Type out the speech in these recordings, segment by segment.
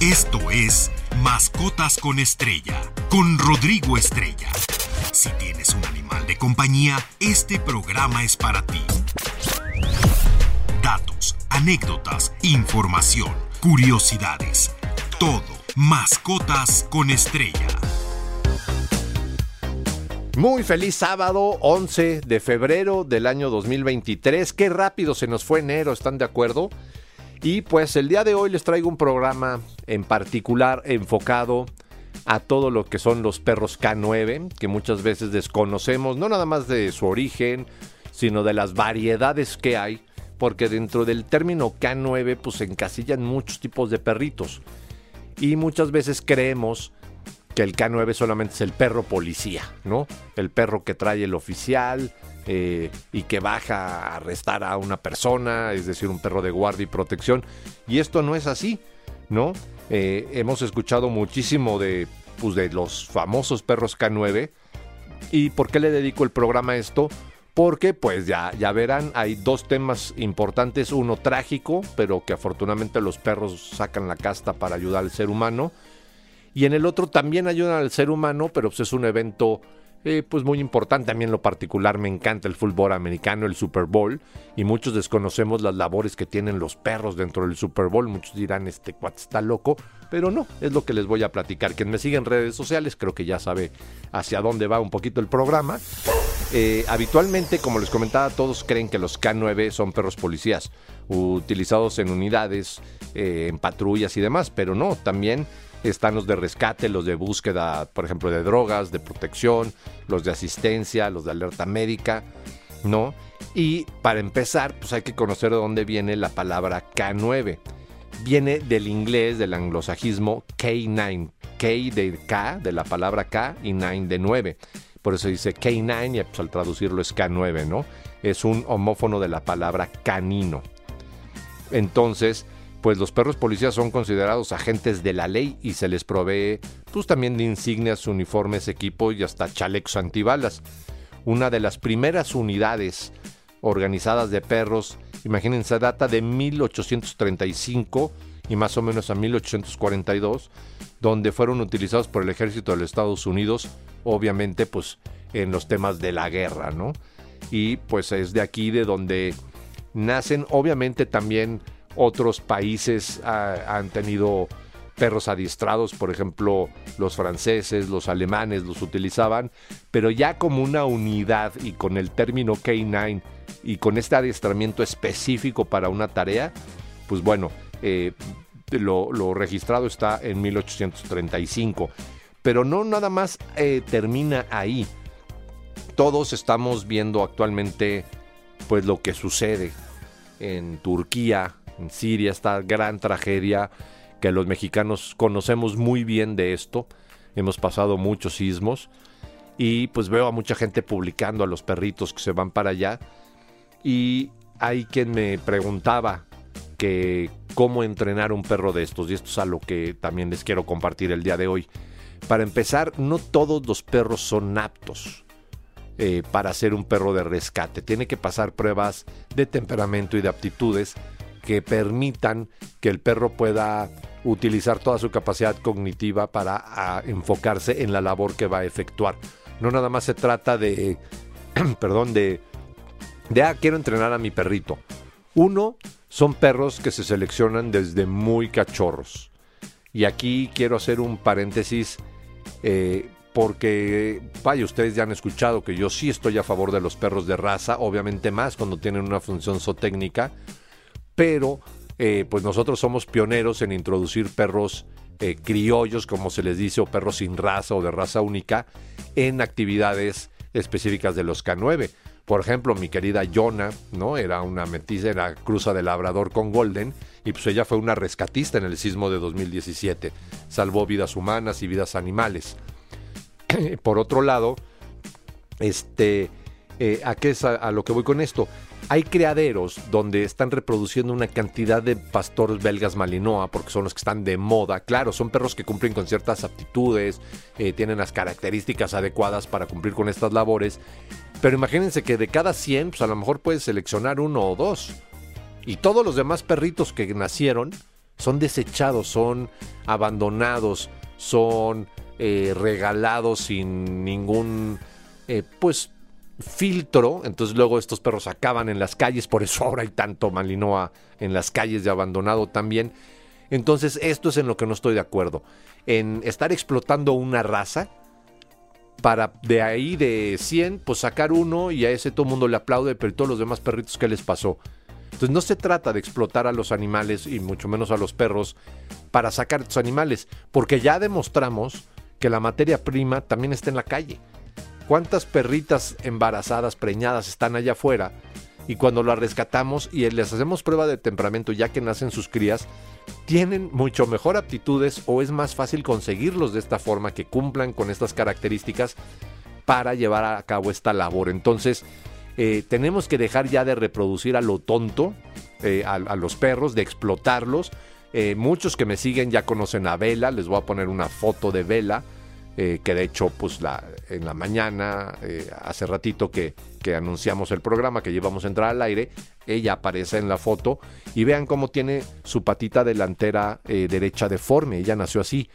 Esto es Mascotas con Estrella, con Rodrigo Estrella. Si tienes un animal de compañía, este programa es para ti. Datos, anécdotas, información, curiosidades. Todo. Mascotas con Estrella. Muy feliz sábado 11 de febrero del año 2023. Qué rápido se nos fue enero, ¿están de acuerdo? Y pues el día de hoy les traigo un programa en particular enfocado a todo lo que son los perros K9, que muchas veces desconocemos, no nada más de su origen, sino de las variedades que hay, porque dentro del término K9 pues encasillan muchos tipos de perritos. Y muchas veces creemos que el K9 solamente es el perro policía, ¿no? El perro que trae el oficial, eh, y que baja a arrestar a una persona, es decir, un perro de guardia y protección. Y esto no es así, ¿no? Eh, hemos escuchado muchísimo de, pues, de los famosos perros K9. ¿Y por qué le dedico el programa a esto? Porque, pues ya, ya verán, hay dos temas importantes. Uno trágico, pero que afortunadamente los perros sacan la casta para ayudar al ser humano. Y en el otro también ayudan al ser humano, pero pues, es un evento eh, pues muy importante. A mí en lo particular me encanta el fútbol americano, el Super Bowl, y muchos desconocemos las labores que tienen los perros dentro del Super Bowl. Muchos dirán, este cuate está loco, pero no, es lo que les voy a platicar. Quien me sigue en redes sociales creo que ya sabe hacia dónde va un poquito el programa. Eh, habitualmente, como les comentaba, todos creen que los K9 son perros policías, utilizados en unidades, eh, en patrullas y demás, pero no, también están los de rescate, los de búsqueda, por ejemplo, de drogas, de protección, los de asistencia, los de alerta médica, ¿no? Y para empezar, pues hay que conocer de dónde viene la palabra K9. Viene del inglés, del anglosajismo K9. K de K, de la palabra K, y 9 de 9. Por eso dice K9 y pues, al traducirlo es K9, ¿no? Es un homófono de la palabra canino. Entonces, pues los perros policías son considerados agentes de la ley y se les provee pues también de insignias, uniformes, equipo y hasta chalecos antibalas. Una de las primeras unidades organizadas de perros, imagínense, data de 1835 y más o menos a 1842, donde fueron utilizados por el ejército de los Estados Unidos, obviamente pues en los temas de la guerra, ¿no? Y pues es de aquí de donde nacen obviamente también otros países ah, han tenido perros adiestrados, por ejemplo, los franceses, los alemanes los utilizaban, pero ya como una unidad y con el término K9 y con este adiestramiento específico para una tarea, pues bueno, eh, lo, registrado está en 1835. Pero no nada más eh, termina ahí. Todos estamos viendo actualmente pues lo que sucede en Turquía, en Siria, esta gran tragedia que los mexicanos conocemos muy bien de esto. Hemos pasado muchos sismos y pues veo a mucha gente publicando a los perritos que se van para allá y hay quien me preguntaba que cómo entrenar un perro de estos y esto es a lo que también les quiero compartir el día de hoy. Para empezar, no todos los perros son aptos eh, para ser un perro de rescate. Tiene que pasar pruebas de temperamento y de aptitudes que permitan que el perro pueda utilizar toda su capacidad cognitiva para enfocarse en la labor que va a efectuar. No nada más se trata de, perdón, de, de, ah, quiero entrenar a mi perrito. Uno, son perros que se seleccionan desde muy cachorros. Y aquí quiero hacer un paréntesis eh, porque, vaya, ustedes ya han escuchado que yo sí estoy a favor de los perros de raza, obviamente más cuando tienen una función zootécnica pero eh, pues nosotros somos pioneros en introducir perros eh, criollos, como se les dice, o perros sin raza o de raza única, en actividades específicas de los K9. Por ejemplo, mi querida Yona, ¿no? Era una metiza, era cruza de labrador con Golden, y pues ella fue una rescatista en el sismo de 2017. Salvó vidas humanas y vidas animales. Por otro lado, este, eh, ¿a qué es a, lo que voy con esto? Hay criaderos donde están reproduciendo una cantidad de pastores belgas malinois porque son los que están de moda. Claro, son perros que cumplen con ciertas aptitudes, eh, tienen las características adecuadas para cumplir con estas labores. Pero imagínense que de cada 100, pues a lo mejor puedes seleccionar uno o dos. Y todos los demás perritos que nacieron son desechados, son abandonados, son eh, regalados sin ningún eh, pues filtro. Entonces luego estos perros acaban en las calles, por eso ahora hay tanto Malinois en las calles de abandonado también. Entonces esto es en lo que no estoy de acuerdo. En estar explotando una raza para de ahí de 100, pues sacar uno y a ese todo el mundo le aplaude, pero todos los demás perritos, ¿qué les pasó? Entonces no se trata de explotar a los animales y mucho menos a los perros para sacar estos animales, porque ya demostramos que la materia prima también está en la calle. ¿Cuántas perritas embarazadas, preñadas están allá afuera? Y cuando las rescatamos y les hacemos prueba de temperamento ya que nacen sus crías, tienen mucho mejor aptitudes o es más fácil conseguirlos de esta forma que cumplan con estas características para llevar a cabo esta labor. Entonces, eh, tenemos que dejar ya de reproducir a lo tonto eh, a, los perros, de explotarlos. Eh, muchos que me siguen ya conocen a Vela, les voy a poner una foto de Vela. Que de hecho, pues la, en la mañana, hace ratito que, que, anunciamos el programa, que llevamos a entrar al aire, ella aparece en la foto y vean cómo tiene su patita delantera derecha deforme, ella nació así.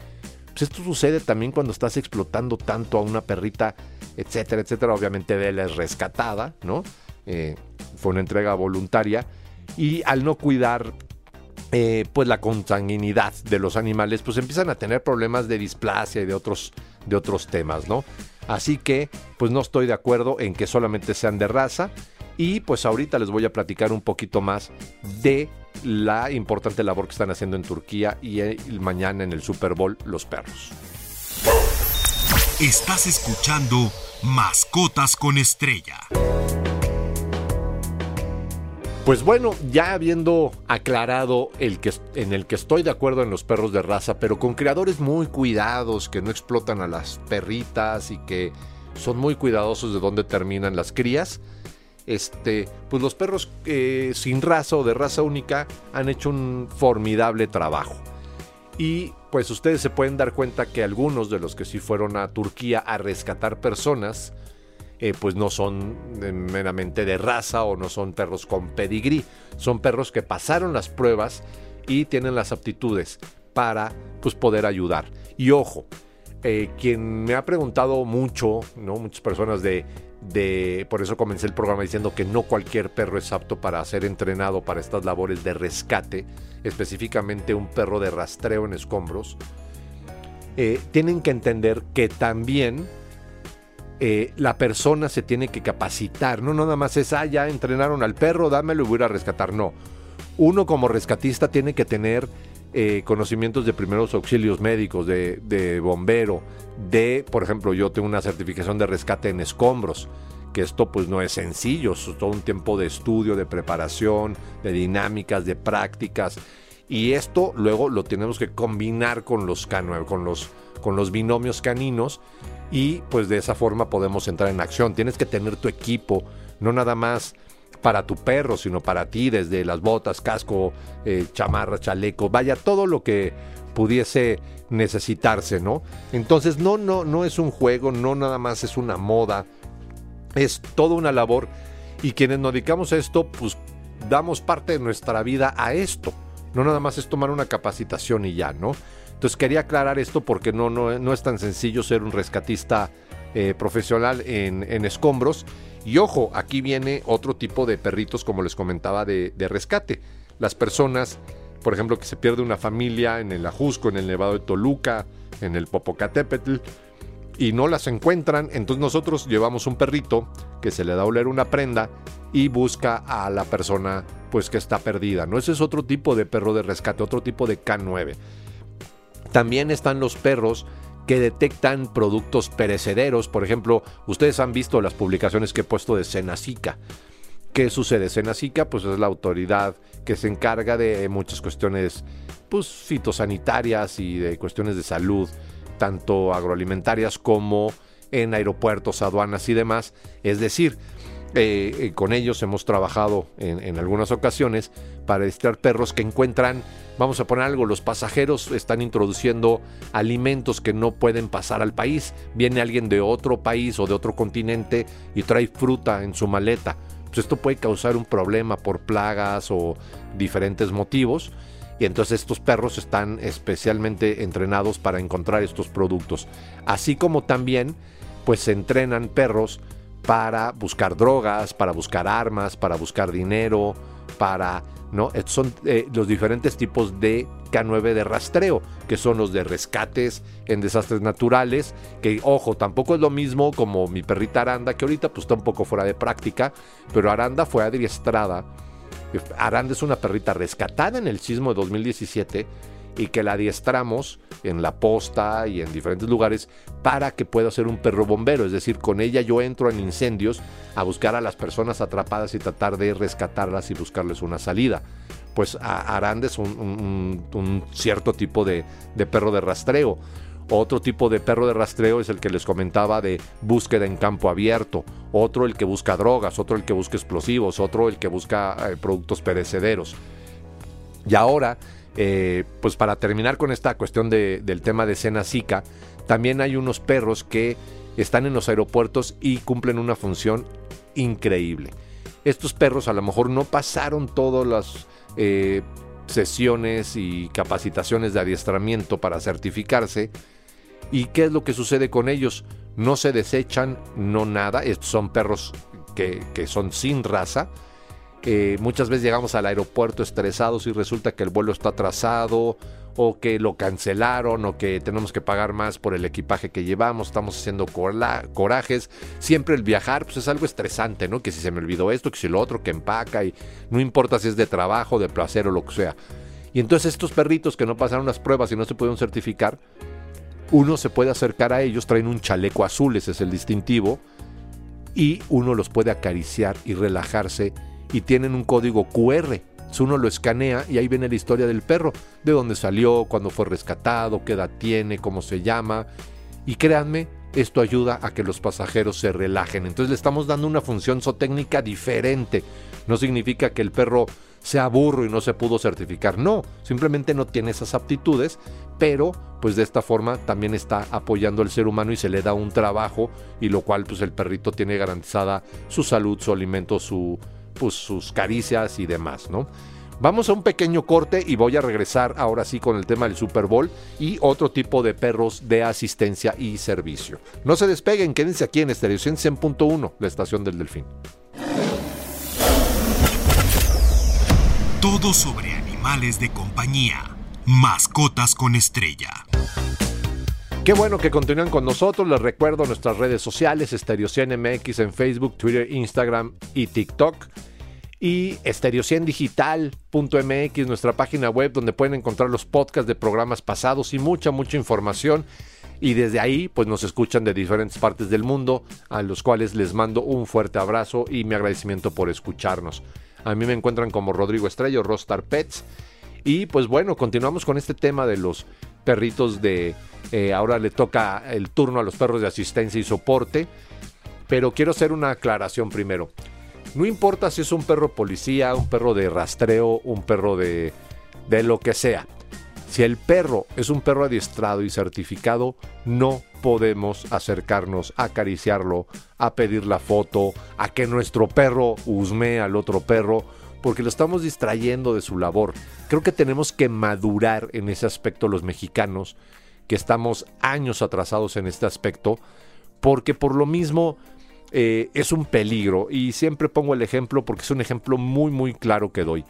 Pues esto sucede también cuando estás explotando tanto a una perrita etcétera, etcétera. Obviamente Bella es rescatada, ¿no? Eh, fue una entrega voluntaria. Y al no cuidar eh, pues la consanguinidad de los animales, pues empiezan a tener problemas de displasia y de otros, de otros temas, ¿no? Así que, pues no estoy de acuerdo en que solamente sean de raza. Y pues ahorita les voy a platicar un poquito más de la importante labor que están haciendo en Turquía y mañana en el Super Bowl los perros. Estás escuchando Mascotas con Estrella. Pues bueno, ya habiendo aclarado el que, en el que estoy de acuerdo en los perros de raza, pero con criadores muy cuidados, que no explotan a las perritas y que son muy cuidadosos de dónde terminan las crías, este, pues los perros eh, sin raza o de raza única han hecho un formidable trabajo. Y pues ustedes se pueden dar cuenta que algunos de los que sí fueron a Turquía a rescatar personas, eh, pues no son meramente de raza o no son perros con pedigrí, son perros que pasaron las pruebas y tienen las aptitudes para pues, poder ayudar. Y ojo, eh, quien me ha preguntado mucho, ¿no? muchas personas de de, por eso comencé el programa diciendo que no cualquier perro es apto para ser entrenado para estas labores de rescate, específicamente un perro de rastreo en escombros. Eh, tienen que entender que también eh, la persona se tiene que capacitar, no nada más es, ah, ya entrenaron al perro, dámelo y voy a rescatar, no. Uno como rescatista tiene que tener eh, conocimientos de primeros auxilios médicos, de, bombero, de, por ejemplo, yo tengo una certificación de rescate en escombros, que esto pues no es sencillo, es todo un tiempo de estudio, de preparación, de dinámicas, de prácticas, y esto luego lo tenemos que combinar con los, con los, con los binomios caninos y pues de esa forma podemos entrar en acción. Tienes que tener tu equipo, no nada más para tu perro, sino para ti, desde las botas, casco, eh, chamarra, chaleco, vaya, todo lo que pudiese necesitarse, ¿no? Entonces, no, no, no es un juego, no nada más es una moda, es toda una labor y quienes nos dedicamos a esto, pues damos parte de nuestra vida a esto. No nada más es tomar una capacitación y ya, ¿no? Entonces quería aclarar esto porque no, no, no es tan sencillo ser un rescatista eh, profesional en, en escombros y ojo, aquí viene otro tipo de perritos, como les comentaba, de, rescate. Las personas, por ejemplo, que se pierde una familia en el Ajusco, en el Nevado de Toluca, en el Popocatépetl, y no las encuentran, entonces nosotros llevamos un perrito que se le da a oler una prenda y busca a la persona pues que está perdida. ¿no? Ese es otro tipo de perro de rescate, otro tipo de K9. También están los perros que detectan productos perecederos. Por ejemplo, ustedes han visto las publicaciones que he puesto de Senacica. ¿Qué sucede? Senacica pues es la autoridad que se encarga de muchas cuestiones pues, fitosanitarias y de cuestiones de salud, tanto agroalimentarias como en aeropuertos, aduanas y demás. Es decir, eh, eh, con ellos hemos trabajado en, algunas ocasiones para registrar perros que encuentran, vamos a poner algo, los pasajeros están introduciendo alimentos que no pueden pasar al país. Viene alguien de otro país o de otro continente y trae fruta en su maleta. Pues esto puede causar un problema por plagas o diferentes motivos. y entonces estos perros están especialmente entrenados para encontrar estos productos. Así como también pues se entrenan perros para buscar drogas, para buscar armas, para buscar dinero, para ¿no? Estos son eh, los diferentes tipos de K9 de rastreo, que son los de rescates en desastres naturales, que ojo, tampoco es lo mismo como mi perrita Aranda, que ahorita pues está un poco fuera de práctica, pero Aranda fue adiestrada. Aranda es una perrita rescatada en el sismo de 2017 y que la adiestramos en la posta y en diferentes lugares para que pueda ser un perro bombero. Es decir, con ella yo entro en incendios a buscar a las personas atrapadas y tratar de rescatarlas y buscarles una salida. Pues Aranda es un, cierto tipo de, de perro de rastreo. Otro tipo de perro de rastreo es el que les comentaba de búsqueda en campo abierto. Otro el que busca drogas, otro el que busca explosivos, otro el que busca eh, productos perecederos. Y ahora eh, pues para terminar con esta cuestión del tema de cena Zika, también hay unos perros que están en los aeropuertos y cumplen una función increíble. Estos perros a lo mejor no pasaron todas las eh, sesiones y capacitaciones de adiestramiento para certificarse. ¿Y qué es lo que sucede con ellos? No se desechan, no nada. Estos son perros que, que son sin raza muchas veces llegamos al aeropuerto estresados y resulta que el vuelo está atrasado o que lo cancelaron o que tenemos que pagar más por el equipaje que llevamos, estamos haciendo corajes. Siempre el viajar pues es algo estresante, ¿no? Que si se me olvidó esto, que si lo otro, que empaca y no importa si es de trabajo, de placer o lo que sea. Y entonces estos perritos que no pasaron las pruebas y no se pudieron certificar, uno se puede acercar a ellos, traen un chaleco azul, ese es el distintivo, y uno los puede acariciar y relajarse y tienen un código QR. Uno lo escanea y ahí viene la historia del perro, de dónde salió, cuándo fue rescatado, qué edad tiene, cómo se llama. Y créanme, esto ayuda a que los pasajeros se relajen. Entonces le estamos dando una función zootécnica diferente. No significa que el perro sea burro y no se pudo certificar. No, simplemente no tiene esas aptitudes, pero pues de esta forma también está apoyando al ser humano y se le da un trabajo y lo cual pues el perrito tiene garantizada su salud, su alimento, su, pues, sus caricias y demás, ¿no? Vamos a un pequeño corte y voy a regresar ahora sí con el tema del Super Bowl y otro tipo de perros de asistencia y servicio. No se despeguen, quédense aquí en Estéreo 100.1, la estación del Delfín. Todo sobre animales de compañía. Mascotas con estrella. Qué bueno que continúan con nosotros. Les recuerdo nuestras redes sociales, Stereo MX en Facebook, Twitter, Instagram y TikTok y estereociendigital.mx, nuestra página web donde pueden encontrar los podcasts de programas pasados y mucha, mucha información. Y desde ahí, pues nos escuchan de diferentes partes del mundo, a los cuales les mando un fuerte abrazo y mi agradecimiento por escucharnos. A mí me encuentran como Rodrigo Estrello, Rostar Pets. Y pues bueno, continuamos con este tema de los perritos de... Eh, ahora le toca el turno a los perros de asistencia y soporte. Pero quiero hacer una aclaración primero. No importa si es un perro policía, un perro de rastreo, un perro de, de lo que sea. Si el perro es un perro adiestrado y certificado, no podemos acercarnos a acariciarlo, a pedir la foto, a que nuestro perro husmee al otro perro, porque lo estamos distrayendo de su labor. Creo que tenemos que madurar en ese aspecto los mexicanos, que estamos años atrasados en este aspecto, porque por lo mismo eh, es un peligro. Y siempre pongo el ejemplo porque es un ejemplo muy, muy claro que doy.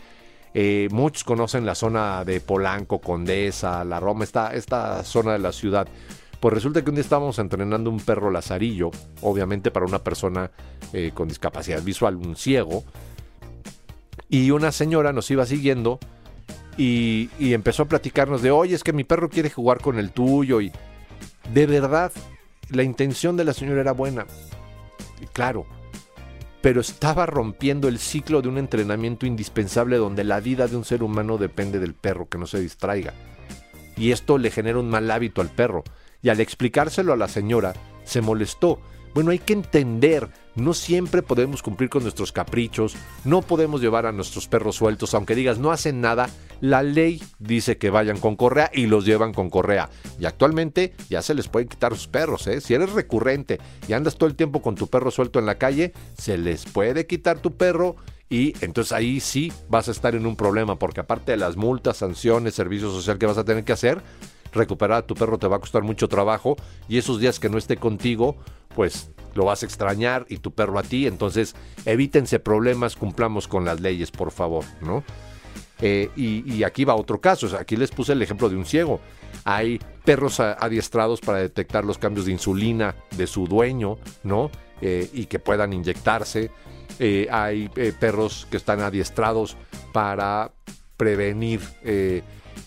Eh, muchos conocen la zona de Polanco, Condesa, La Roma, esta, esta zona de la ciudad. Pues resulta que un día estábamos entrenando un perro lazarillo, obviamente para una persona eh, con discapacidad visual, un ciego. Y una señora nos iba siguiendo y, empezó a platicarnos de, oye, es que mi perro quiere jugar con el tuyo. Y de verdad, la intención de la señora era buena claro, pero estaba rompiendo el ciclo de un entrenamiento indispensable donde la vida de un ser humano depende del perro, que no se distraiga. Y esto le genera un mal hábito al perro. Y al explicárselo a la señora, se molestó. Bueno, hay que entender no siempre podemos cumplir con nuestros caprichos, no podemos llevar a nuestros perros sueltos, aunque digas no hacen nada, la ley dice que vayan con correa y los llevan con correa. Y actualmente ya se les puede quitar sus perros, ¿eh? Si eres recurrente y andas todo el tiempo con tu perro suelto en la calle, se les puede quitar tu perro Y entonces ahí sí vas a estar en un problema, porque aparte de las multas, sanciones, servicio social que vas a tener que hacer, recuperar a tu perro te va a costar mucho trabajo y esos días que no esté contigo, pues lo vas a extrañar y tu perro a ti. Entonces evítense problemas, cumplamos con las leyes, por favor, ¿no? Eh, y, aquí va otro caso. aquí les puse el ejemplo de un ciego. Hay perros adiestrados para detectar los cambios de insulina de su dueño, ¿no? Eh, y que puedan inyectarse. Eh, hay perros que están adiestrados para prevenir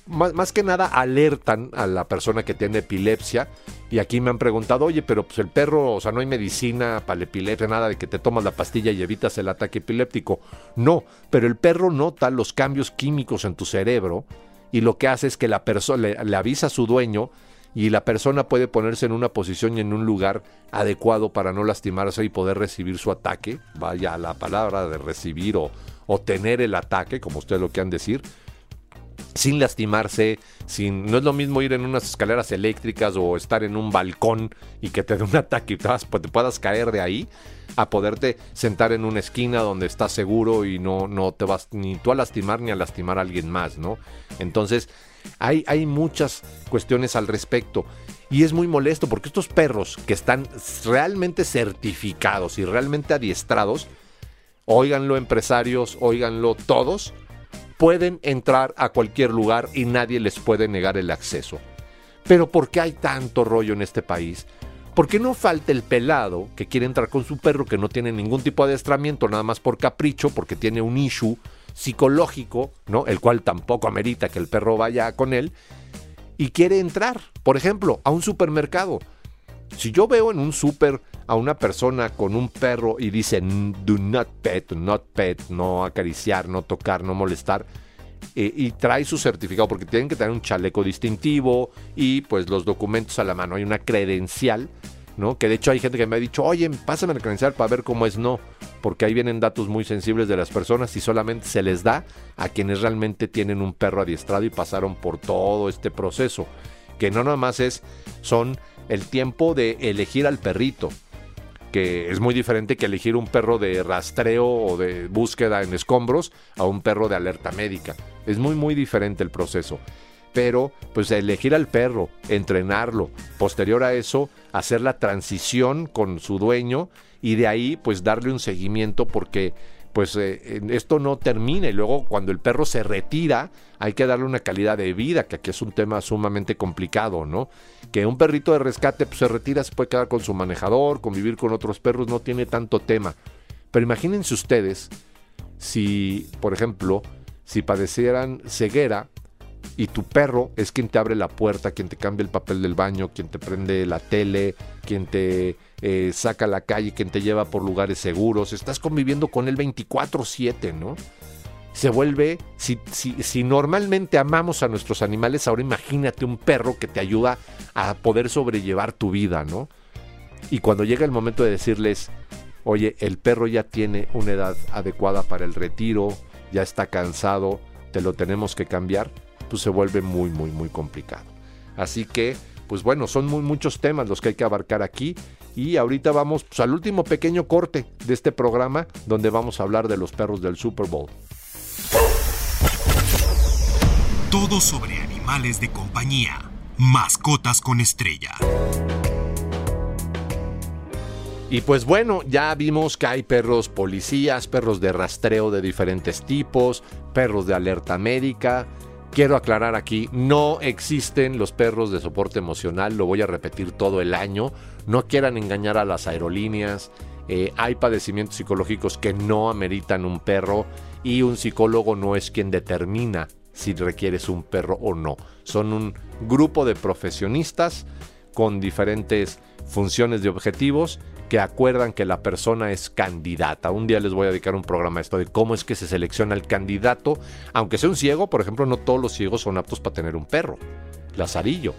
más, que nada alertan a la persona que tiene epilepsia. Y aquí me han preguntado, oye, pero pues el perro, o sea, no hay medicina para la epilepsia, nada de que te tomas la pastilla y evitas el ataque epiléptico. No, pero el perro nota los cambios químicos en tu cerebro y lo que hace es que la persona le, avisa a su dueño y la persona puede ponerse en una posición y en un lugar adecuado para no lastimarse y poder recibir su ataque. Vaya la palabra de recibir o, o tener el ataque, como ustedes lo quieran decir sin lastimarse, sin no es lo mismo ir en unas escaleras eléctricas o estar en un balcón y que te dé un ataque y te, te puedas caer de ahí a poderte sentar en una esquina donde estás seguro y no, no te vas ni tú a lastimar ni a lastimar a alguien más, ¿no? Entonces, hay, hay muchas cuestiones al respecto. Y es muy molesto porque estos perros que están realmente certificados y realmente adiestrados, óiganlo empresarios, óiganlo todos, pueden entrar a cualquier lugar y nadie les puede negar el acceso. Pero ¿por qué hay tanto rollo en este país? ¿Por qué no falta el pelado que quiere entrar con su perro que no tiene ningún tipo de adiestramiento, nada más por capricho, porque tiene un issue psicológico, ¿no? El cual tampoco amerita que el perro vaya con él y quiere entrar, por ejemplo, a un supermercado. Si yo veo en un super a una persona con un perro y dice do not pet, not pet, no acariciar, no tocar, no molestar, eh, y trae su certificado, porque tienen que tener un chaleco distintivo y pues los documentos a la mano, hay una credencial, ¿no? Que de hecho hay gente que me ha dicho, oye, pásame la credencial para ver cómo es, no, porque ahí vienen datos muy sensibles de las personas y solamente se les da a quienes realmente tienen un perro adiestrado y pasaron por todo este proceso, que no nada más es, son el tiempo de elegir al perrito, que es muy diferente que elegir un perro de rastreo o de búsqueda en escombros a un perro de alerta médica. Es muy muy diferente el proceso. Pero pues elegir al perro, entrenarlo, posterior a eso hacer la transición con su dueño y de ahí pues darle un seguimiento porque pues eh, esto no termina y luego cuando el perro se retira hay que darle una calidad de vida, que aquí es un tema sumamente complicado, ¿no? Que un perrito de rescate pues, se retira, se puede quedar con su manejador, convivir con otros perros, no tiene tanto tema. Pero imagínense ustedes si, por ejemplo, si padecieran ceguera y tu perro es quien te abre la puerta, quien te cambia el papel del baño, quien te prende la tele, quien te eh, saca a la calle, quien te lleva por lugares seguros, estás conviviendo con él 24/7, ¿no? Se vuelve, si, si normalmente amamos a nuestros animales, ahora imagínate un perro que te ayuda a poder sobrellevar tu vida, ¿no? Y cuando llega el momento de decirles, oye, el perro ya tiene una edad adecuada para el retiro, ya está cansado, te lo tenemos que cambiar, pues se vuelve muy, muy, muy complicado. Así que, pues bueno, son muy, muchos temas los que hay que abarcar aquí. Y ahorita vamos pues, al último pequeño corte de este programa donde vamos a hablar de los perros del Super Bowl. Todo sobre animales de compañía. Mascotas con estrella. Y pues bueno, ya vimos que hay perros policías, perros de rastreo de diferentes tipos, perros de alerta médica, Quiero aclarar aquí, no existen los perros de soporte emocional, lo voy a repetir todo el año. No quieran engañar a las aerolíneas. Eh, hay padecimientos psicológicos que no ameritan un perro y un psicólogo no es quien determina si requieres un perro o no. Son un grupo de profesionistas con diferentes funciones y objetivos que acuerdan que la persona es candidata. Un día les voy a dedicar un programa a esto de cómo es que se selecciona el candidato. Aunque sea un ciego, por ejemplo, no todos los ciegos son aptos para tener un perro. Lazarillo,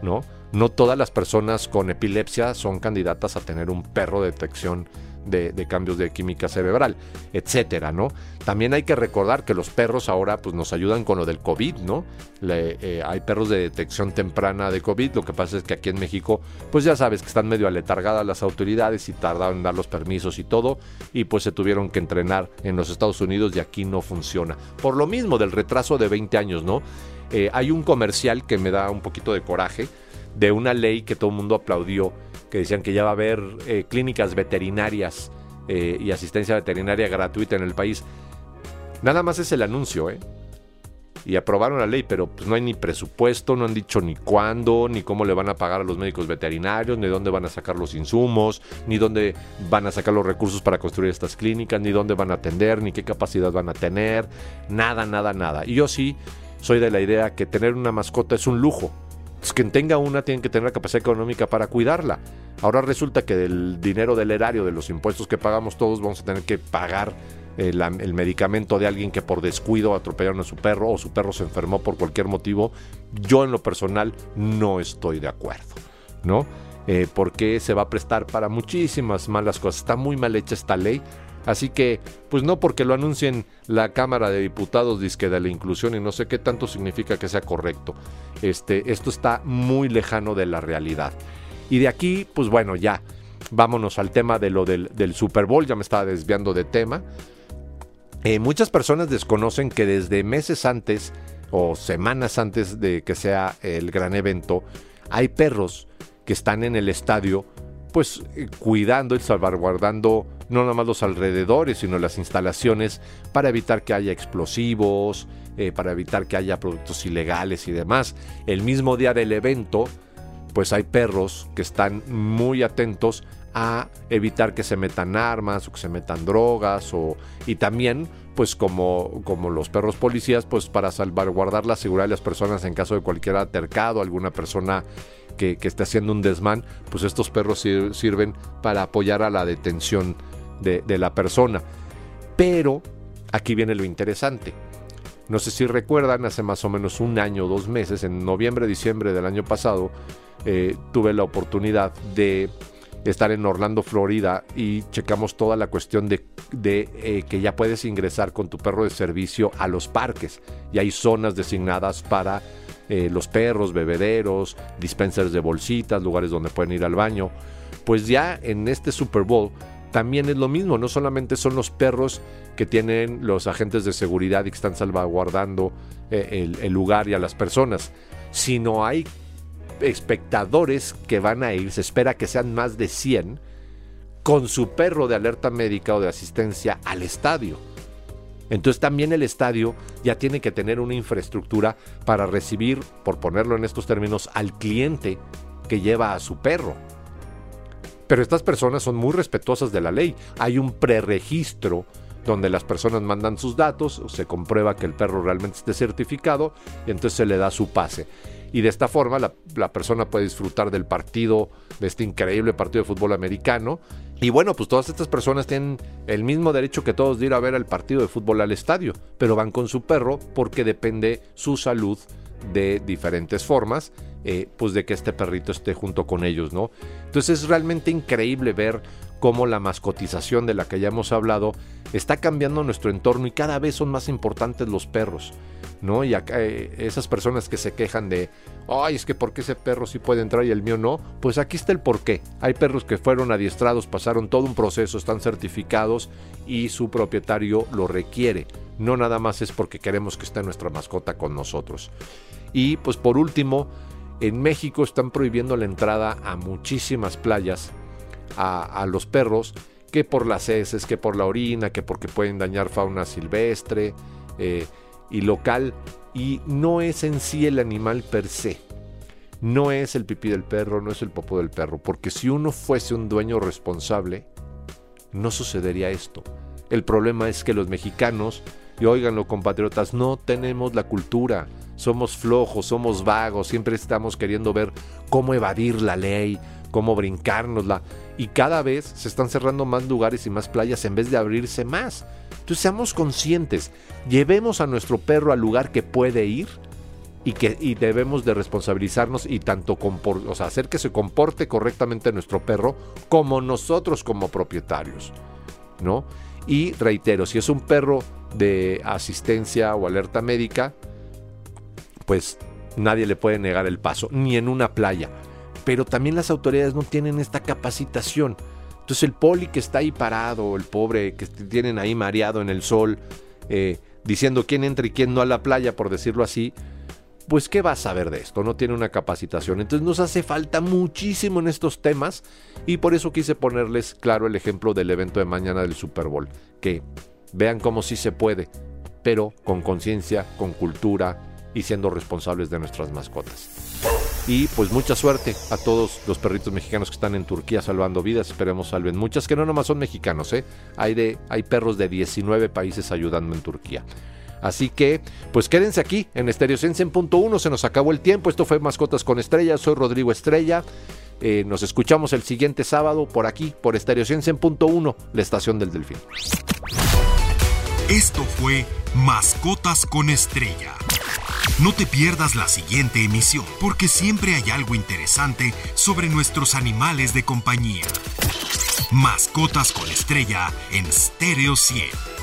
¿no? No todas las personas con epilepsia son candidatas a tener un perro de detección de, cambios de química cerebral, etcétera, ¿no? También hay que recordar que los perros ahora pues, nos ayudan con lo del COVID, ¿no? Eh, hay perros de detección temprana de COVID, lo que pasa es que aquí en México, pues ya sabes que están medio aletargadas las autoridades y tardaron en dar los permisos y todo, y pues se tuvieron que entrenar en los Estados Unidos y aquí no funciona. Por lo mismo del retraso de 20 años, ¿no? Eh, hay un comercial que me da un poquito de coraje de una ley que todo el mundo aplaudió que decían que ya va a haber eh, clínicas veterinarias eh, y asistencia veterinaria gratuita en el país. Nada más es el anuncio, ¿eh? Y aprobaron la ley, pero pues no hay ni presupuesto, no han dicho ni cuándo, ni cómo le van a pagar a los médicos veterinarios, ni dónde van a sacar los insumos, ni dónde van a sacar los recursos para construir estas clínicas, ni dónde van a atender, ni qué capacidad van a tener. Nada, nada, nada. Y yo sí soy de la idea que tener una mascota es un lujo. Es quien tenga una tiene que tener la capacidad económica para cuidarla. Ahora resulta que del dinero del erario, de los impuestos que pagamos todos, vamos a tener que pagar el, medicamento de alguien que por descuido atropellaron a su perro o su perro se enfermó por cualquier motivo. Yo en lo personal no estoy de acuerdo, ¿no? Eh, porque se va a prestar para muchísimas malas cosas. Está muy mal hecha esta ley. Así que, pues no porque lo anuncien la Cámara de Diputados disque de la inclusión y no sé qué tanto significa que sea correcto. Este, esto está muy lejano de la realidad. Y de aquí, pues bueno, ya vámonos al tema de lo del, Super Bowl, ya me estaba desviando de tema. Eh, muchas personas desconocen que desde meses antes o semanas antes de que sea el gran evento, hay perros que están en el estadio, pues eh, cuidando y salvaguardando no nada más los alrededores, sino las instalaciones para evitar que haya explosivos, eh, para evitar que haya productos ilegales y demás. El mismo día del evento, pues hay perros que están muy atentos a evitar que se metan armas o que se metan drogas o y también pues como, como los perros policías pues para salvaguardar la seguridad de las personas en caso de cualquier altercado, alguna persona que, esté haciendo un desmán, pues estos perros sirven para apoyar a la detención de, la persona. Pero aquí viene lo interesante. No sé si recuerdan, hace más o menos un año, dos meses, en noviembre, diciembre del año pasado, eh, tuve la oportunidad de estar en Orlando, Florida, y checamos toda la cuestión de, eh, que ya puedes ingresar con tu perro de servicio a los parques. Y hay zonas designadas para eh, los perros, bebederos, dispensers de bolsitas, lugares donde pueden ir al baño. Pues ya en este Super Bowl también es lo mismo, no solamente son los perros que tienen los agentes de seguridad y que están salvaguardando el, el lugar y a las personas, sino hay espectadores que van a ir, se espera que sean más de 100, con su perro de alerta médica o de asistencia al estadio. Entonces también el estadio ya tiene que tener una infraestructura para recibir, por ponerlo en estos términos, al cliente que lleva a su perro. Pero estas personas son muy respetuosas de la ley. Hay un preregistro donde las personas mandan sus datos, se comprueba que el perro realmente esté certificado y entonces se le da su pase y de esta forma la, persona puede disfrutar del partido, de este increíble partido de fútbol americano. Y bueno, pues todas estas personas tienen el mismo derecho que todos de ir a ver el partido de fútbol al estadio, pero van con su perro porque depende su salud de diferentes formas, eh, pues de que este perrito esté junto con ellos, ¿no? Entonces es realmente increíble ver cómo la mascotización de la que ya hemos hablado está cambiando nuestro entorno y cada vez son más importantes los perros. ¿no? Y acá, eh, esas personas que se quejan de, ay, es que ¿por qué ese perro sí puede entrar y el mío no? Pues aquí está el porqué. Hay perros que fueron adiestrados, pasaron todo un proceso, están certificados y su propietario lo requiere. No nada más es porque queremos que esté nuestra mascota con nosotros. Y pues por último, en México están prohibiendo la entrada a muchísimas playas a, los perros, que por las heces, que por la orina, que porque pueden dañar fauna silvestre. Eh, y local y no es en sí el animal per se. No es el pipí del perro, no es el popo del perro, porque si uno fuese un dueño responsable, no sucedería esto. El problema es que los mexicanos, y oiganlo compatriotas, no tenemos la cultura, somos flojos, somos vagos, siempre estamos queriendo ver cómo evadir la ley, cómo brincárnosla, y cada vez se están cerrando más lugares y más playas en vez de abrirse más. Entonces seamos conscientes, llevemos a nuestro perro al lugar que puede ir y que y debemos de responsabilizarnos y tanto o sea, hacer que se comporte correctamente nuestro perro como nosotros como propietarios, ¿no? Y reitero, si es un perro de asistencia o alerta médica, pues nadie le puede negar el paso, ni en una playa. Pero también las autoridades no tienen esta capacitación. Entonces el poli que está ahí parado, el pobre que tienen ahí mareado en el sol, eh, diciendo quién entra y quién no a la playa, por decirlo así, pues ¿qué va a saber de esto? No tiene una capacitación. Entonces nos hace falta muchísimo en estos temas y por eso quise ponerles claro el ejemplo del evento de mañana del Super Bowl, que vean cómo sí se puede, pero con conciencia, con cultura y siendo responsables de nuestras mascotas. Y pues mucha suerte a todos los perritos mexicanos que están en Turquía salvando vidas. Esperemos salven muchas, que no nomás son mexicanos, ¿eh? Hay, de, hay perros de 19 países ayudando en Turquía. Así que, pues quédense aquí en Estereosense.1. Se nos acabó el tiempo. Esto fue Mascotas con Estrella. Soy Rodrigo Estrella. Eh, nos escuchamos el siguiente sábado por aquí, por Estereosense.1, la estación del Delfín. Esto fue Mascotas con Estrella. No te pierdas la siguiente emisión, porque siempre hay algo interesante sobre nuestros animales de compañía. Mascotas con Estrella en Stereo 100.